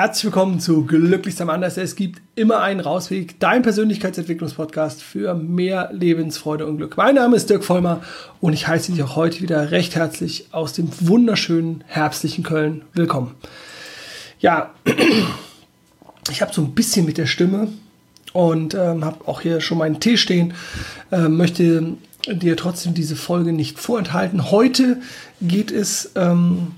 Herzlich willkommen zu Glücklich am Anders. Es gibt immer einen Rausweg, dein Persönlichkeitsentwicklungspodcast für mehr Lebensfreude und Glück. Mein Name ist Dirk Vollmer und ich heiße dich auch heute wieder recht herzlich aus dem wunderschönen herbstlichen Köln willkommen. Ja, ich habe so ein bisschen mit der Stimme und ähm, habe auch hier schon meinen Tee stehen, äh, möchte dir trotzdem diese Folge nicht vorenthalten. Heute geht es ähm,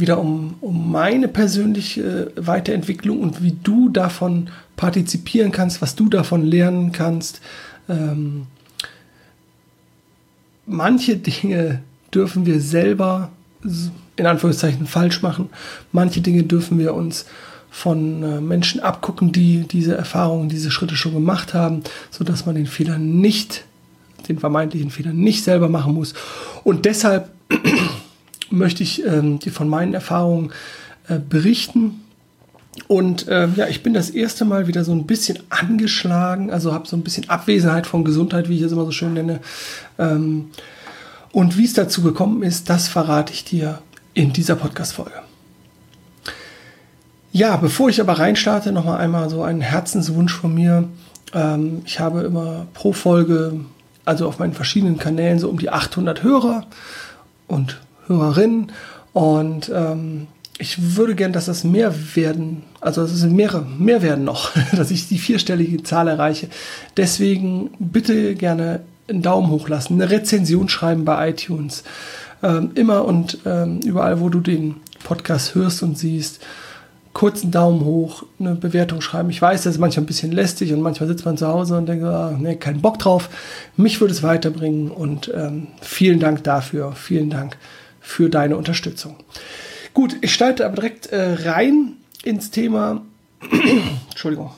wieder um, um meine persönliche Weiterentwicklung und wie du davon partizipieren kannst, was du davon lernen kannst. Ähm, manche Dinge dürfen wir selber in Anführungszeichen falsch machen. Manche Dinge dürfen wir uns von äh, Menschen abgucken, die diese Erfahrungen, diese Schritte schon gemacht haben, sodass man den Fehler nicht, den vermeintlichen Fehler nicht selber machen muss. Und deshalb möchte ich ähm, dir von meinen Erfahrungen äh, berichten. Und äh, ja, ich bin das erste Mal wieder so ein bisschen angeschlagen, also habe so ein bisschen Abwesenheit von Gesundheit, wie ich es immer so schön nenne. Ähm, und wie es dazu gekommen ist, das verrate ich dir in dieser Podcast-Folge. Ja, bevor ich aber reinstarte, nochmal einmal so einen Herzenswunsch von mir. Ähm, ich habe immer pro Folge, also auf meinen verschiedenen Kanälen, so um die 800 Hörer und Hörerinnen. Und ähm, ich würde gern, dass das mehr werden, also es mehrere, mehr werden noch, dass ich die vierstellige Zahl erreiche. Deswegen bitte gerne einen Daumen hoch lassen, eine Rezension schreiben bei iTunes. Ähm, immer und ähm, überall, wo du den Podcast hörst und siehst, kurzen Daumen hoch, eine Bewertung schreiben. Ich weiß, das ist manchmal ein bisschen lästig und manchmal sitzt man zu Hause und denkt, ah, nee, keinen Bock drauf. Mich würde es weiterbringen und ähm, vielen Dank dafür. Vielen Dank für deine Unterstützung. Gut, ich starte aber direkt äh, rein ins Thema. Entschuldigung.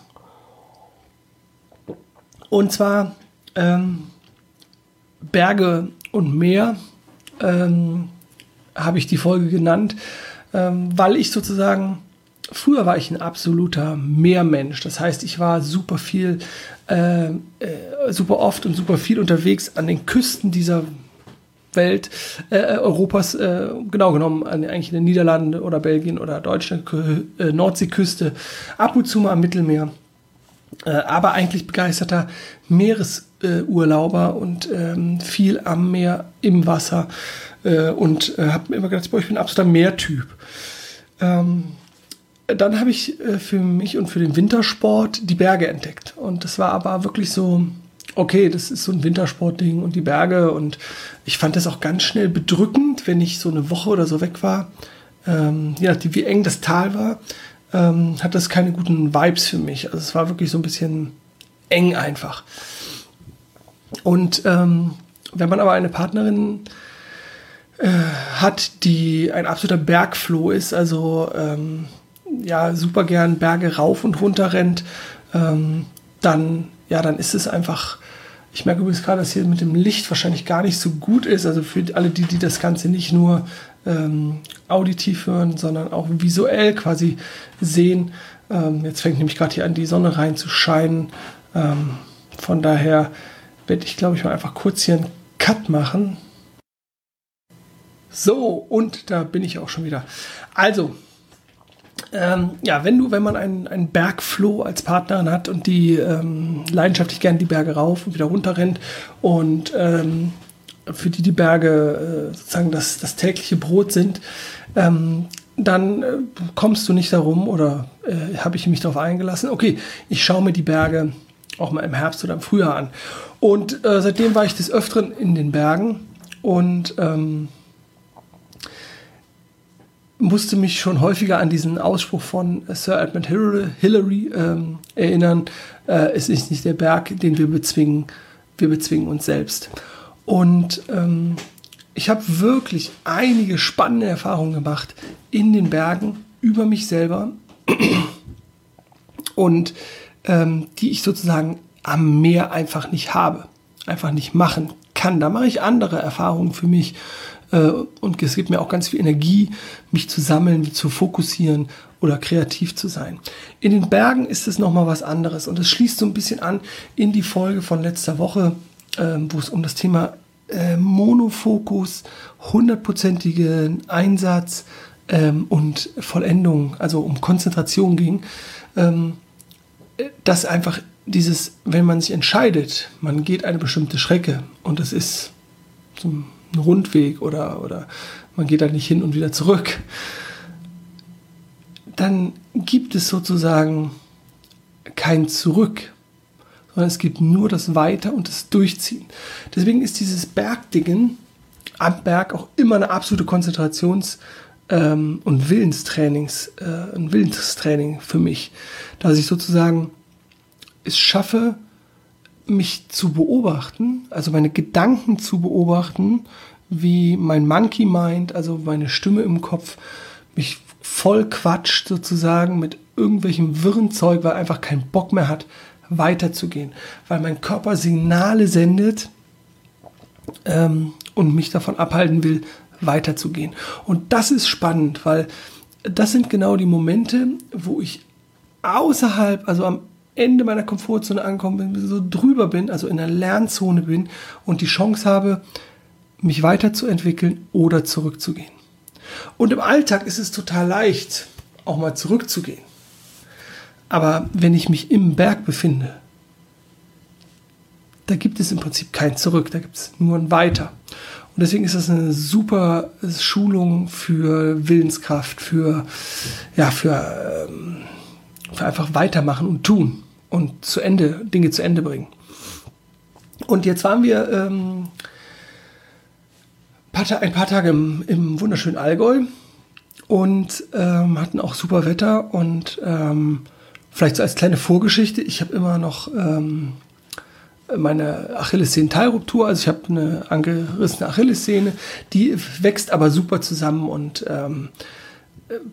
Und zwar ähm, Berge und Meer ähm, habe ich die Folge genannt, ähm, weil ich sozusagen früher war ich ein absoluter Meermensch. Das heißt, ich war super viel, äh, äh, super oft und super viel unterwegs an den Küsten dieser Welt äh, Europas, äh, genau genommen eigentlich in den Niederlanden oder Belgien oder Deutschland, äh, Nordseeküste, ab und zu mal am Mittelmeer. Äh, aber eigentlich begeisterter Meeresurlauber und ähm, viel am Meer, im Wasser. Äh, und äh, habe mir immer gedacht, boah, ich bin ein absoluter Meertyp. Ähm, dann habe ich für mich und für den Wintersport die Berge entdeckt. Und das war aber wirklich so okay, das ist so ein Wintersportding und die Berge und ich fand das auch ganz schnell bedrückend, wenn ich so eine Woche oder so weg war. Ähm, je nachdem, wie eng das Tal war, ähm, hat das keine guten Vibes für mich. Also es war wirklich so ein bisschen eng einfach. Und ähm, wenn man aber eine Partnerin äh, hat, die ein absoluter Bergfloh ist, also ähm, ja super gern Berge rauf und runter rennt, ähm, dann ja, dann ist es einfach ich merke übrigens gerade, dass hier mit dem Licht wahrscheinlich gar nicht so gut ist. Also für alle die, die das Ganze nicht nur ähm, auditiv hören, sondern auch visuell quasi sehen. Ähm, jetzt fängt nämlich gerade hier an, die Sonne rein zu scheinen. Ähm, von daher werde ich, glaube ich, mal einfach kurz hier einen Cut machen. So, und da bin ich auch schon wieder. Also, ähm, ja, wenn du, wenn man einen, einen Bergfloh als Partnerin hat und die ähm, leidenschaftlich gerne die Berge rauf und wieder runter rennt und ähm, für die die Berge äh, sozusagen das, das tägliche Brot sind, ähm, dann äh, kommst du nicht darum oder äh, habe ich mich darauf eingelassen, okay, ich schaue mir die Berge auch mal im Herbst oder im Frühjahr an. Und äh, seitdem war ich des Öfteren in den Bergen und ähm, musste mich schon häufiger an diesen Ausspruch von Sir Edmund Hillary ähm, erinnern. Äh, es ist nicht der Berg, den wir bezwingen, wir bezwingen uns selbst. Und ähm, ich habe wirklich einige spannende Erfahrungen gemacht in den Bergen über mich selber und ähm, die ich sozusagen am Meer einfach nicht habe, einfach nicht machen kann. Da mache ich andere Erfahrungen für mich äh, und es gibt mir auch ganz viel Energie, mich zu sammeln, zu fokussieren oder kreativ zu sein. In den Bergen ist es nochmal was anderes und es schließt so ein bisschen an in die Folge von letzter Woche, ähm, wo es um das Thema äh, Monofokus, hundertprozentigen Einsatz ähm, und Vollendung, also um Konzentration ging, ähm, dass einfach dieses, wenn man sich entscheidet, man geht eine bestimmte Strecke und es ist so ein Rundweg oder, oder man geht da nicht hin und wieder zurück, dann gibt es sozusagen kein Zurück, sondern es gibt nur das Weiter und das Durchziehen. Deswegen ist dieses Bergdingen am Berg auch immer eine absolute Konzentrations- ähm, und Willenstrainings, äh, ein Willenstraining für mich, dass ich sozusagen es schaffe, mich zu beobachten, also meine Gedanken zu beobachten, wie mein Monkey Mind, also meine Stimme im Kopf, mich voll quatscht sozusagen mit irgendwelchem wirren Zeug, weil einfach keinen Bock mehr hat, weiterzugehen, weil mein Körper Signale sendet ähm, und mich davon abhalten will, weiterzugehen. Und das ist spannend, weil das sind genau die Momente, wo ich außerhalb, also am Ende meiner Komfortzone angekommen bin, so drüber bin, also in der Lernzone bin und die Chance habe, mich weiterzuentwickeln oder zurückzugehen. Und im Alltag ist es total leicht, auch mal zurückzugehen. Aber wenn ich mich im Berg befinde, da gibt es im Prinzip kein Zurück, da gibt es nur ein Weiter. Und deswegen ist das eine super Schulung für Willenskraft, für, ja, für, ähm, für einfach weitermachen und tun und zu Ende, Dinge zu Ende bringen. Und jetzt waren wir ähm, ein paar Tage im, im wunderschönen Allgäu und ähm, hatten auch super Wetter und ähm, vielleicht so als kleine Vorgeschichte, ich habe immer noch ähm, meine Achillessehnenteilruptur, also ich habe eine angerissene Achillessehne, die wächst aber super zusammen und ähm,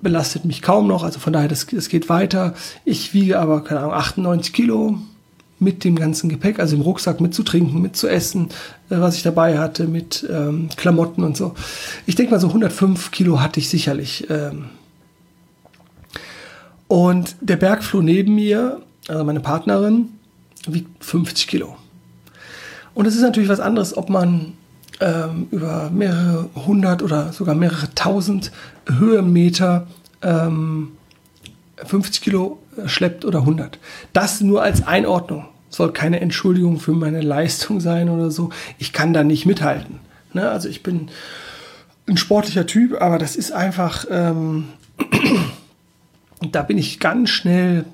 belastet mich kaum noch, also von daher, das, das geht weiter. Ich wiege aber, keine Ahnung, 98 Kilo mit dem ganzen Gepäck, also im Rucksack mit zu trinken, mit zu essen, äh, was ich dabei hatte, mit ähm, Klamotten und so. Ich denke mal, so 105 Kilo hatte ich sicherlich. Ähm. Und der Bergfloh neben mir, also meine Partnerin, wiegt 50 Kilo. Und es ist natürlich was anderes, ob man ähm, über mehrere hundert oder sogar mehrere tausend Höhenmeter ähm, 50 Kilo schleppt oder 100. Das nur als Einordnung. Soll keine Entschuldigung für meine Leistung sein oder so. Ich kann da nicht mithalten. Ne? Also ich bin ein sportlicher Typ, aber das ist einfach, ähm, da bin ich ganz schnell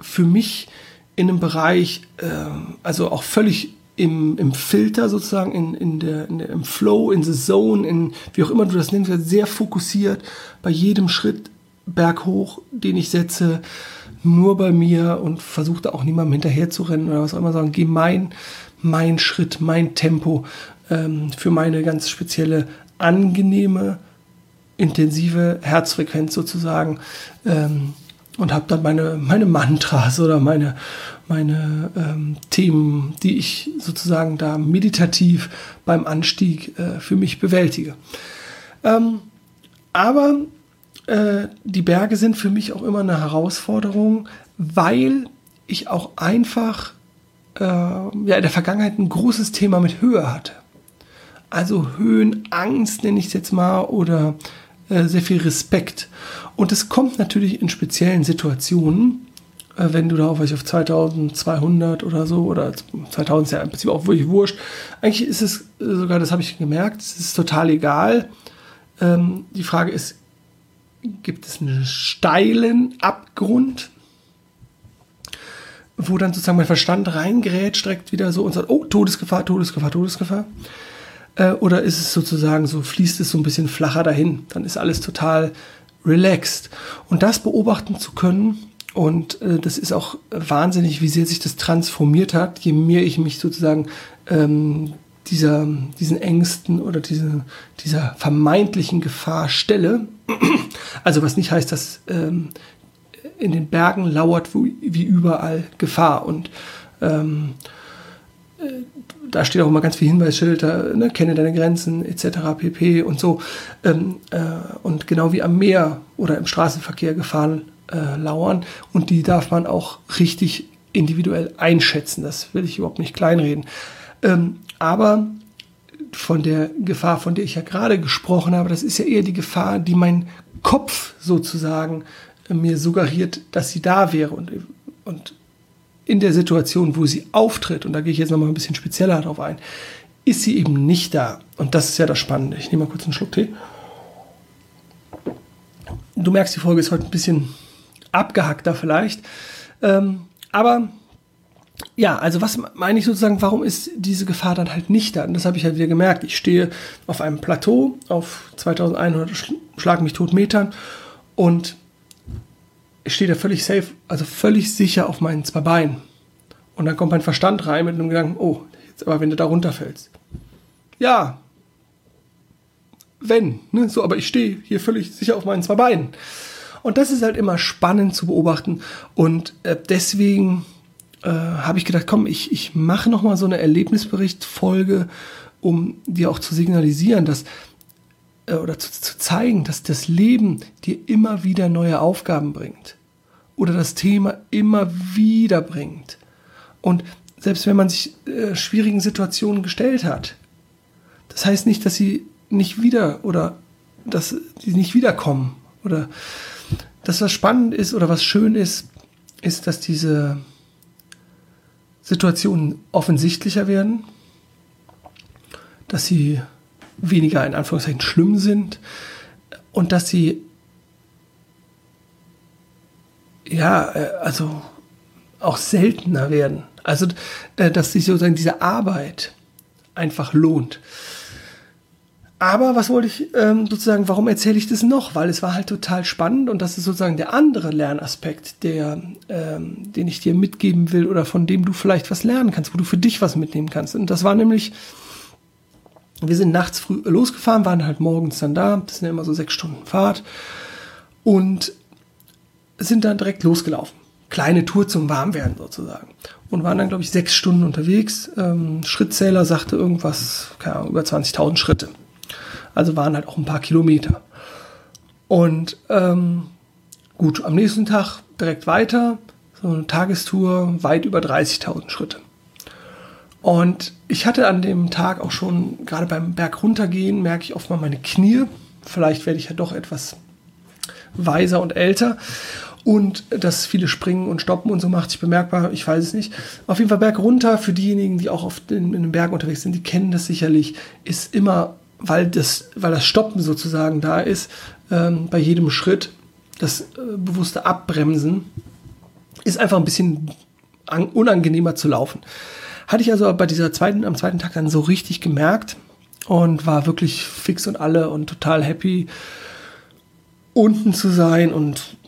für mich in einem Bereich, äh, also auch völlig im, im Filter sozusagen, in, in der, in der, im Flow, in the Zone, in wie auch immer du das nennst, sehr fokussiert bei jedem Schritt berghoch, den ich setze, nur bei mir und versuche da auch niemandem hinterher zu rennen oder was auch immer, sagen, geh mein, mein Schritt, mein Tempo ähm, für meine ganz spezielle, angenehme, intensive Herzfrequenz sozusagen. Ähm, und habe dann meine, meine Mantras oder meine, meine ähm, Themen, die ich sozusagen da meditativ beim Anstieg äh, für mich bewältige. Ähm, aber äh, die Berge sind für mich auch immer eine Herausforderung, weil ich auch einfach äh, ja, in der Vergangenheit ein großes Thema mit Höhe hatte. Also Höhenangst nenne ich es jetzt mal oder sehr viel Respekt. Und es kommt natürlich in speziellen Situationen, äh, wenn du da auf, auf 2200 oder so, oder 2000 ist ja im Prinzip auch wirklich wurscht. Eigentlich ist es sogar, das habe ich gemerkt, es ist total egal. Ähm, die Frage ist, gibt es einen steilen Abgrund, wo dann sozusagen mein Verstand reingerät, direkt wieder so und sagt, oh, Todesgefahr, Todesgefahr, Todesgefahr. Äh, oder ist es sozusagen so, fließt es so ein bisschen flacher dahin? Dann ist alles total relaxed. Und das beobachten zu können, und äh, das ist auch wahnsinnig, wie sehr sich das transformiert hat, je mehr ich mich sozusagen ähm, dieser, diesen Ängsten oder diese, dieser vermeintlichen Gefahr stelle. Also was nicht heißt, dass ähm, in den Bergen lauert wie, überall Gefahr. Und ähm, äh, da steht auch immer ganz viel Hinweisschilder, ne, kenne deine Grenzen etc. pp. und so. Ähm, äh, und genau wie am Meer oder im Straßenverkehr Gefahren äh, lauern und die darf man auch richtig individuell einschätzen. Das will ich überhaupt nicht kleinreden. Ähm, aber von der Gefahr, von der ich ja gerade gesprochen habe, das ist ja eher die Gefahr, die mein Kopf sozusagen mir suggeriert, dass sie da wäre. Und, und in der Situation, wo sie auftritt, und da gehe ich jetzt nochmal ein bisschen spezieller darauf ein, ist sie eben nicht da. Und das ist ja das Spannende. Ich nehme mal kurz einen Schluck Tee. Du merkst, die Folge ist heute ein bisschen abgehackter vielleicht. Ähm, aber ja, also was meine ich sozusagen, warum ist diese Gefahr dann halt nicht da? Und das habe ich halt wieder gemerkt. Ich stehe auf einem Plateau auf 2100 Schlag mich tot Metern und ich stehe da völlig safe, also völlig sicher auf meinen zwei Beinen. Und dann kommt mein Verstand rein mit einem Gedanken, oh, jetzt aber wenn du da runterfällst. Ja, wenn, ne, so, aber ich stehe hier völlig sicher auf meinen zwei Beinen. Und das ist halt immer spannend zu beobachten und äh, deswegen äh, habe ich gedacht, komm, ich, ich mache nochmal so eine Erlebnisberichtfolge, um dir auch zu signalisieren, dass äh, oder zu, zu zeigen, dass das Leben dir immer wieder neue Aufgaben bringt oder das Thema immer wieder bringt. Und selbst wenn man sich äh, schwierigen Situationen gestellt hat, das heißt nicht, dass sie nicht wieder oder dass sie nicht wiederkommen oder dass was spannend ist oder was schön ist, ist, dass diese Situationen offensichtlicher werden, dass sie weniger in Anführungszeichen schlimm sind und dass sie ja, äh, also auch seltener werden. Also, äh, dass sich sozusagen diese Arbeit einfach lohnt. Aber was wollte ich ähm, sozusagen, warum erzähle ich das noch? Weil es war halt total spannend und das ist sozusagen der andere Lernaspekt, der, ähm, den ich dir mitgeben will oder von dem du vielleicht was lernen kannst, wo du für dich was mitnehmen kannst. Und das war nämlich, wir sind nachts früh losgefahren, waren halt morgens dann da, das sind ja immer so sechs Stunden Fahrt und sind dann direkt losgelaufen. Kleine Tour zum Warmwerden sozusagen. Und waren dann, glaube ich, sechs Stunden unterwegs. Ähm, Schrittzähler sagte irgendwas, keine Ahnung, über 20.000 Schritte. Also waren halt auch ein paar Kilometer. Und ähm, gut, am nächsten Tag direkt weiter, so eine Tagestour, weit über 30.000 Schritte. Und ich hatte an dem Tag auch schon, gerade beim Berg runtergehen, merke ich oft mal meine Knie. Vielleicht werde ich ja doch etwas weiser und älter. Und dass viele springen und stoppen und so macht sich bemerkbar, ich weiß es nicht. Auf jeden Fall Berg runter, für diejenigen, die auch auf den, in den Bergen unterwegs sind, die kennen das sicherlich, ist immer weil das, weil das Stoppen sozusagen da ist, ähm, bei jedem Schritt, das äh, bewusste Abbremsen, ist einfach ein bisschen unangenehmer zu laufen. Hatte ich also bei dieser zweiten, am zweiten Tag dann so richtig gemerkt und war wirklich fix und alle und total happy, unten zu sein und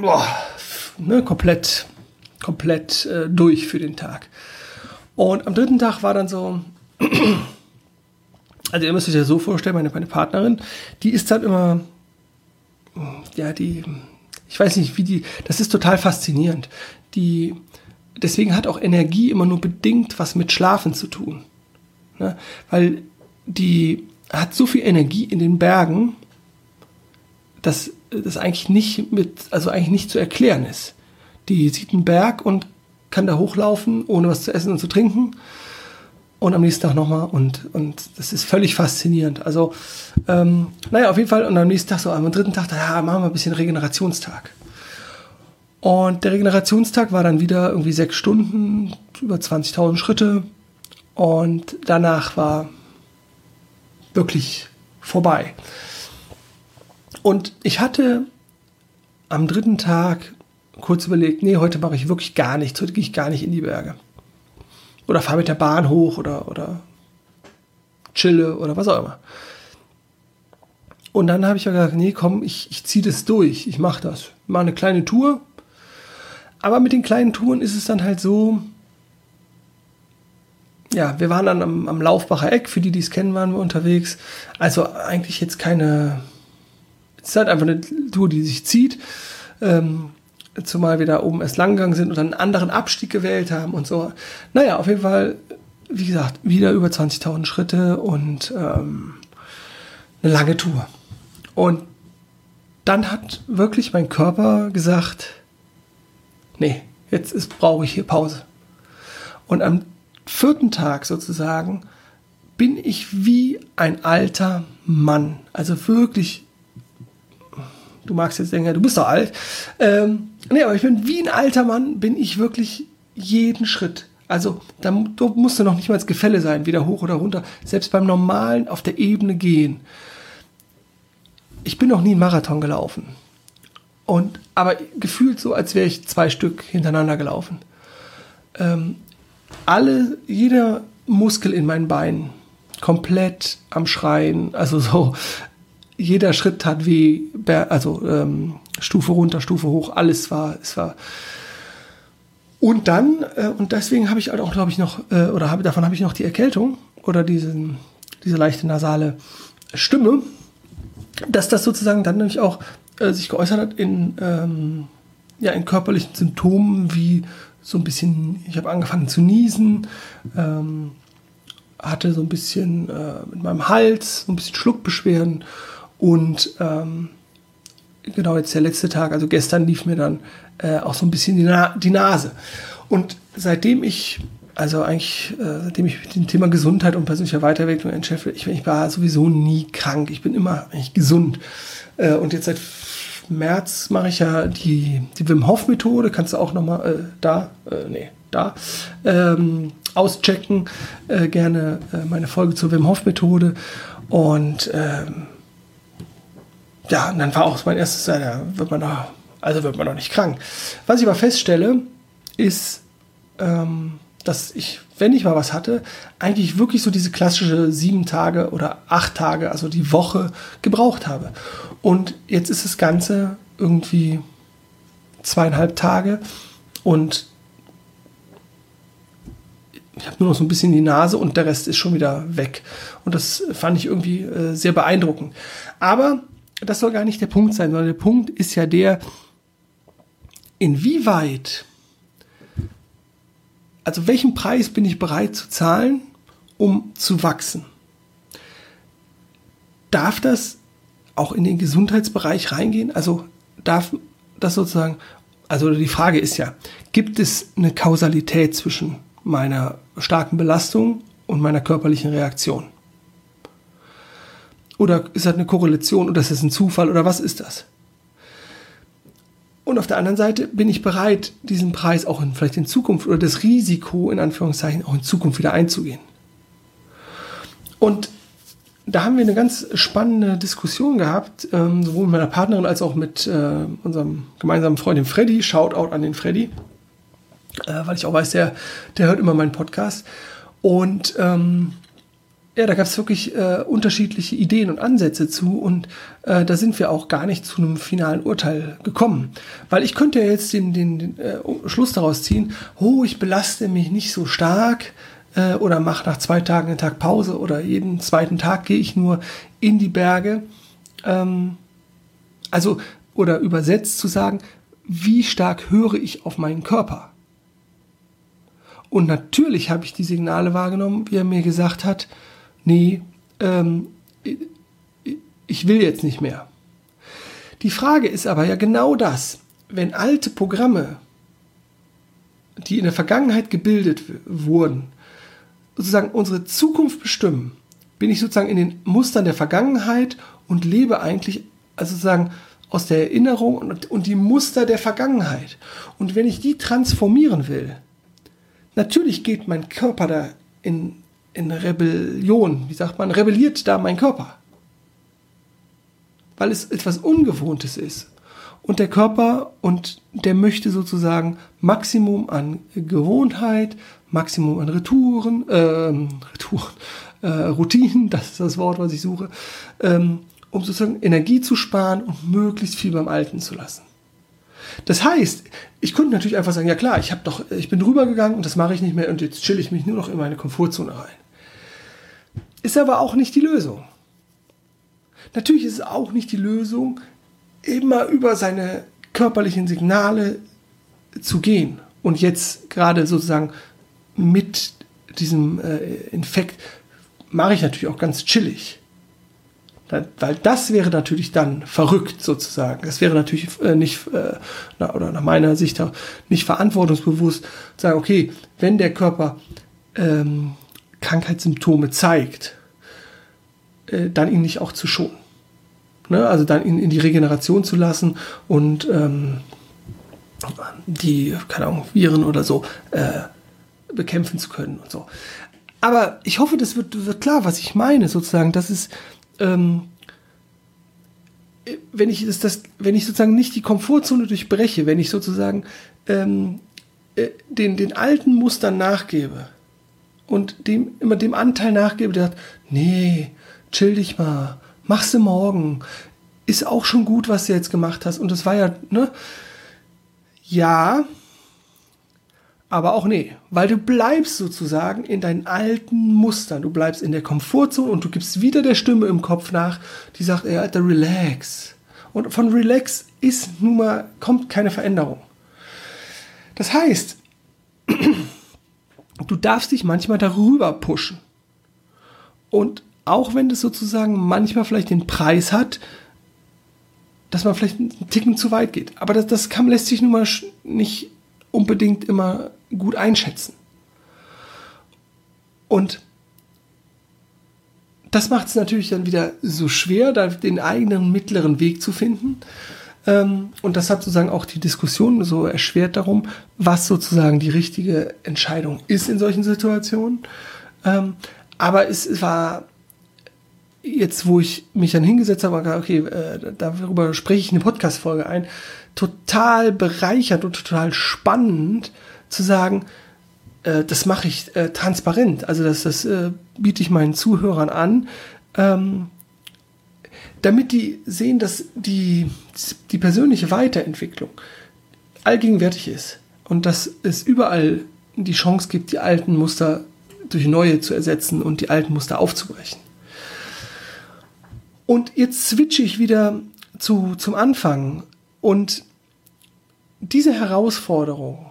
boah, ne, komplett, komplett äh, durch für den Tag. Und am dritten Tag war dann so, also ihr müsst euch ja so vorstellen, meine, meine Partnerin, die ist dann immer, ja, die, ich weiß nicht, wie die, das ist total faszinierend. Die, deswegen hat auch Energie immer nur bedingt was mit Schlafen zu tun. Ne? Weil die hat so viel Energie in den Bergen, dass das eigentlich nicht mit, also eigentlich nicht zu erklären ist. Die sieht einen Berg und kann da hochlaufen, ohne was zu essen und zu trinken und am nächsten Tag nochmal und, und das ist völlig faszinierend. Also, ähm, naja, auf jeden Fall und am nächsten Tag, so am dritten Tag, ja, machen wir ein bisschen Regenerationstag. Und der Regenerationstag war dann wieder irgendwie sechs Stunden, über 20.000 Schritte und danach war wirklich vorbei. Und ich hatte am dritten Tag kurz überlegt, nee, heute mache ich wirklich gar nichts, heute gehe ich gar nicht in die Berge oder fahre mit der Bahn hoch oder, oder chille oder was auch immer. Und dann habe ich ja gesagt, nee, komm, ich, ich ziehe das durch, ich mache das. Mache eine kleine Tour. Aber mit den kleinen Touren ist es dann halt so, ja, wir waren dann am, am Laufbacher Eck, für die, die es kennen, waren wir unterwegs. Also eigentlich jetzt keine, es ist halt einfach eine Tour, die sich zieht. Ähm, zumal wir da oben erst lang gegangen sind und einen anderen Abstieg gewählt haben und so. Naja, auf jeden Fall, wie gesagt, wieder über 20.000 Schritte und ähm, eine lange Tour. Und dann hat wirklich mein Körper gesagt, nee, jetzt brauche ich hier Pause. Und am vierten Tag sozusagen bin ich wie ein alter Mann. Also wirklich, du magst jetzt denken, du bist doch alt. Ähm, nee, aber ich bin wie ein alter Mann, bin ich wirklich jeden Schritt. Also da musste noch nicht mal das Gefälle sein, weder hoch oder runter. Selbst beim normalen auf der Ebene gehen. Ich bin noch nie einen Marathon gelaufen. Und, aber gefühlt so, als wäre ich zwei Stück hintereinander gelaufen. Ähm, alle, jeder Muskel in meinen Beinen komplett am Schreien. Also so, jeder Schritt tat weh, also ähm, Stufe runter, Stufe hoch, alles war, es war und dann, äh, und deswegen habe ich halt auch, glaube ich, noch, äh, oder hab, davon habe ich noch die Erkältung oder diesen, diese leichte nasale Stimme, dass das sozusagen dann nämlich auch äh, sich geäußert hat in, ähm, ja, in körperlichen Symptomen wie so ein bisschen, ich habe angefangen zu niesen, ähm, hatte so ein bisschen äh, mit meinem Hals, so ein bisschen Schluckbeschwerden und ähm, genau jetzt der letzte Tag, also gestern lief mir dann äh, auch so ein bisschen die, Na die Nase. Und seitdem ich, also eigentlich, äh, seitdem ich mit dem Thema Gesundheit und persönlicher Weiterentwicklung beschäftige, ich, ich war sowieso nie krank. Ich bin immer eigentlich gesund. Äh, und jetzt seit März mache ich ja die, die Wim Hof Methode. Kannst du auch nochmal äh, da, äh, nee, da, ähm, auschecken. Äh, gerne äh, meine Folge zur Wim Hof Methode. Und ähm, ja, und dann war auch mein erstes, da wird man noch, also wird man noch nicht krank. Was ich aber feststelle, ist, ähm, dass ich, wenn ich mal was hatte, eigentlich wirklich so diese klassische sieben Tage oder acht Tage, also die Woche, gebraucht habe. Und jetzt ist das Ganze irgendwie zweieinhalb Tage und ich habe nur noch so ein bisschen die Nase und der Rest ist schon wieder weg. Und das fand ich irgendwie äh, sehr beeindruckend. Aber das soll gar nicht der Punkt sein, sondern der Punkt ist ja der, inwieweit, also welchen Preis bin ich bereit zu zahlen, um zu wachsen? Darf das auch in den Gesundheitsbereich reingehen? Also darf das sozusagen, also die Frage ist ja, gibt es eine Kausalität zwischen meiner starken Belastung und meiner körperlichen Reaktion? Oder ist das eine Korrelation oder ist das ein Zufall oder was ist das? Und auf der anderen Seite bin ich bereit, diesen Preis auch in, vielleicht in Zukunft oder das Risiko in Anführungszeichen auch in Zukunft wieder einzugehen. Und da haben wir eine ganz spannende Diskussion gehabt, ähm, sowohl mit meiner Partnerin als auch mit äh, unserem gemeinsamen Freund, dem Freddy. Shoutout an den Freddy, äh, weil ich auch weiß, der, der hört immer meinen Podcast. Und ähm, ja, da gab es wirklich äh, unterschiedliche Ideen und Ansätze zu und äh, da sind wir auch gar nicht zu einem finalen Urteil gekommen. Weil ich könnte ja jetzt den, den, den äh, Schluss daraus ziehen, oh, ich belaste mich nicht so stark äh, oder mache nach zwei Tagen einen Tag Pause oder jeden zweiten Tag gehe ich nur in die Berge. Ähm, also, oder übersetzt zu sagen, wie stark höre ich auf meinen Körper? Und natürlich habe ich die Signale wahrgenommen, wie er mir gesagt hat, nee, ähm, ich will jetzt nicht mehr. Die Frage ist aber ja genau das, wenn alte Programme, die in der Vergangenheit gebildet wurden, sozusagen unsere Zukunft bestimmen, bin ich sozusagen in den Mustern der Vergangenheit und lebe eigentlich also sozusagen aus der Erinnerung und, und die Muster der Vergangenheit. Und wenn ich die transformieren will, natürlich geht mein Körper da in, in Rebellion, wie sagt man, rebelliert da mein Körper. Weil es etwas Ungewohntes ist. Und der Körper und der möchte sozusagen Maximum an Gewohnheit, Maximum an Retouren, äh, Retouren, äh, Routinen, das ist das Wort, was ich suche, ähm, um sozusagen Energie zu sparen und möglichst viel beim Alten zu lassen. Das heißt, ich könnte natürlich einfach sagen, ja klar, ich habe doch, ich bin drüber gegangen und das mache ich nicht mehr und jetzt chill ich mich nur noch in meine Komfortzone rein. Ist aber auch nicht die Lösung. Natürlich ist es auch nicht die Lösung, immer über seine körperlichen Signale zu gehen und jetzt gerade sozusagen mit diesem äh, Infekt mache ich natürlich auch ganz chillig. Weil das wäre natürlich dann verrückt sozusagen. Das wäre natürlich äh, nicht, äh, oder nach meiner Sicht auch nicht verantwortungsbewusst, zu sagen, okay, wenn der Körper ähm, Krankheitssymptome zeigt, äh, dann ihn nicht auch zu schonen. Ne? Also dann ihn in die Regeneration zu lassen und ähm, die, keine Ahnung, Viren oder so äh, bekämpfen zu können und so. Aber ich hoffe, das wird, wird klar, was ich meine, sozusagen. Das ist, ähm, wenn ich das, wenn ich sozusagen nicht die Komfortzone durchbreche, wenn ich sozusagen ähm, äh, den, den alten Mustern nachgebe und dem immer dem Anteil nachgebe, der sagt, nee, chill dich mal, mach's morgen, ist auch schon gut, was du jetzt gemacht hast. Und das war ja, ne? Ja, aber auch nee, weil du bleibst sozusagen in deinen alten Mustern, du bleibst in der Komfortzone und du gibst wieder der Stimme im Kopf nach, die sagt, ey, Alter, relax. Und von relax ist nun mal, kommt keine Veränderung. Das heißt, du darfst dich manchmal darüber pushen. Und auch wenn das sozusagen manchmal vielleicht den Preis hat, dass man vielleicht einen Ticken zu weit geht. Aber das, das kann, lässt sich nun mal nicht unbedingt immer gut einschätzen. Und das macht es natürlich dann wieder so schwer, da den eigenen mittleren Weg zu finden. Ähm, und das hat sozusagen auch die Diskussion so erschwert darum, was sozusagen die richtige Entscheidung ist in solchen Situationen. Ähm, aber es war jetzt, wo ich mich dann hingesetzt habe, okay, äh, darüber spreche ich eine Podcast-Folge ein, total bereichert und total spannend zu sagen, äh, das mache ich äh, transparent. Also das, das äh, biete ich meinen Zuhörern an, ähm, damit die sehen, dass die, die persönliche Weiterentwicklung allgegenwärtig ist und dass es überall die Chance gibt, die alten Muster durch neue zu ersetzen und die alten Muster aufzubrechen. Und jetzt switche ich wieder zu, zum Anfang und diese Herausforderung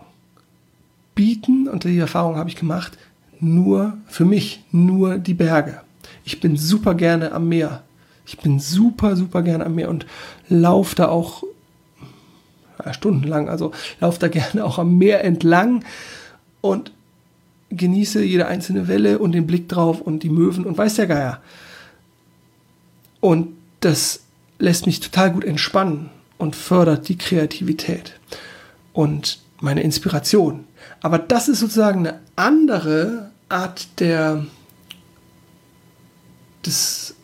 bieten, und die Erfahrung habe ich gemacht, nur für mich, nur die Berge. Ich bin super gerne am Meer. Ich bin super, super gerne am Meer und laufe da auch ja, stundenlang, also laufe da gerne auch am Meer entlang und genieße jede einzelne Welle und den Blick drauf und die Möwen und weiß der Geier. Und das lässt mich total gut entspannen und fördert die Kreativität und meine Inspiration. Aber das ist sozusagen eine andere Art der des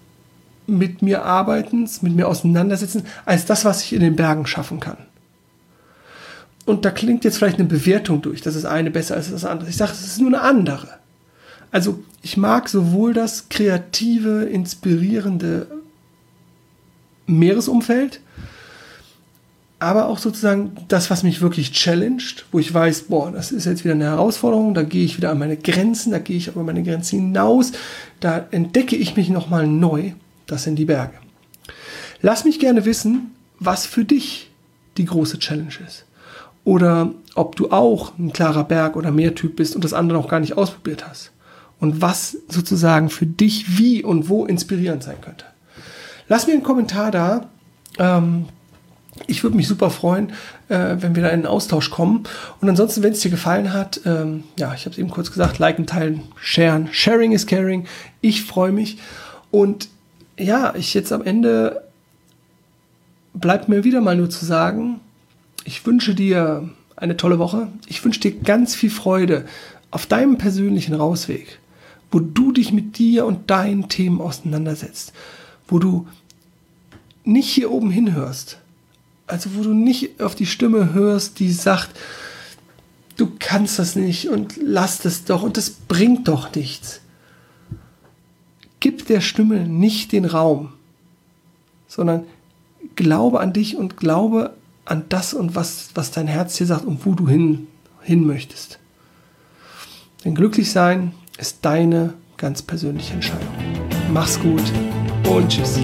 mit mir arbeitens, mit mir auseinandersetzen, als das, was ich in den Bergen schaffen kann. Und da klingt jetzt vielleicht eine Bewertung durch, das ist eine besser als das andere. Ich sage, es ist nur eine andere. Also ich mag sowohl das kreative, inspirierende Meeresumfeld, aber auch sozusagen das, was mich wirklich challenged, wo ich weiß, boah, das ist jetzt wieder eine Herausforderung, da gehe ich wieder an meine Grenzen, da gehe ich über meine Grenzen hinaus, da entdecke ich mich nochmal neu, das sind die Berge. Lass mich gerne wissen, was für dich die große Challenge ist. Oder ob du auch ein klarer Berg- oder Meertyp bist und das andere noch gar nicht ausprobiert hast. Und was sozusagen für dich wie und wo inspirierend sein könnte. Lass mir einen Kommentar da. Ähm, ich würde mich super freuen, äh, wenn wir da in einen Austausch kommen. Und ansonsten, wenn es dir gefallen hat, ähm, ja, ich habe es eben kurz gesagt, liken, teilen, sharen. Sharing is caring. Ich freue mich. Und ja, ich jetzt am Ende bleibt mir wieder mal nur zu sagen, ich wünsche dir eine tolle Woche. Ich wünsche dir ganz viel Freude auf deinem persönlichen Rausweg, wo du dich mit dir und deinen Themen auseinandersetzt, wo du nicht hier oben hinhörst, also wo du nicht auf die Stimme hörst, die sagt, du kannst das nicht und lass das doch und das bringt doch nichts. Gib der Stimme nicht den Raum, sondern glaube an dich und glaube an das und was, was dein Herz dir sagt und wo du hin, hin möchtest. Denn glücklich sein ist deine ganz persönliche Entscheidung. Mach's gut und tschüss.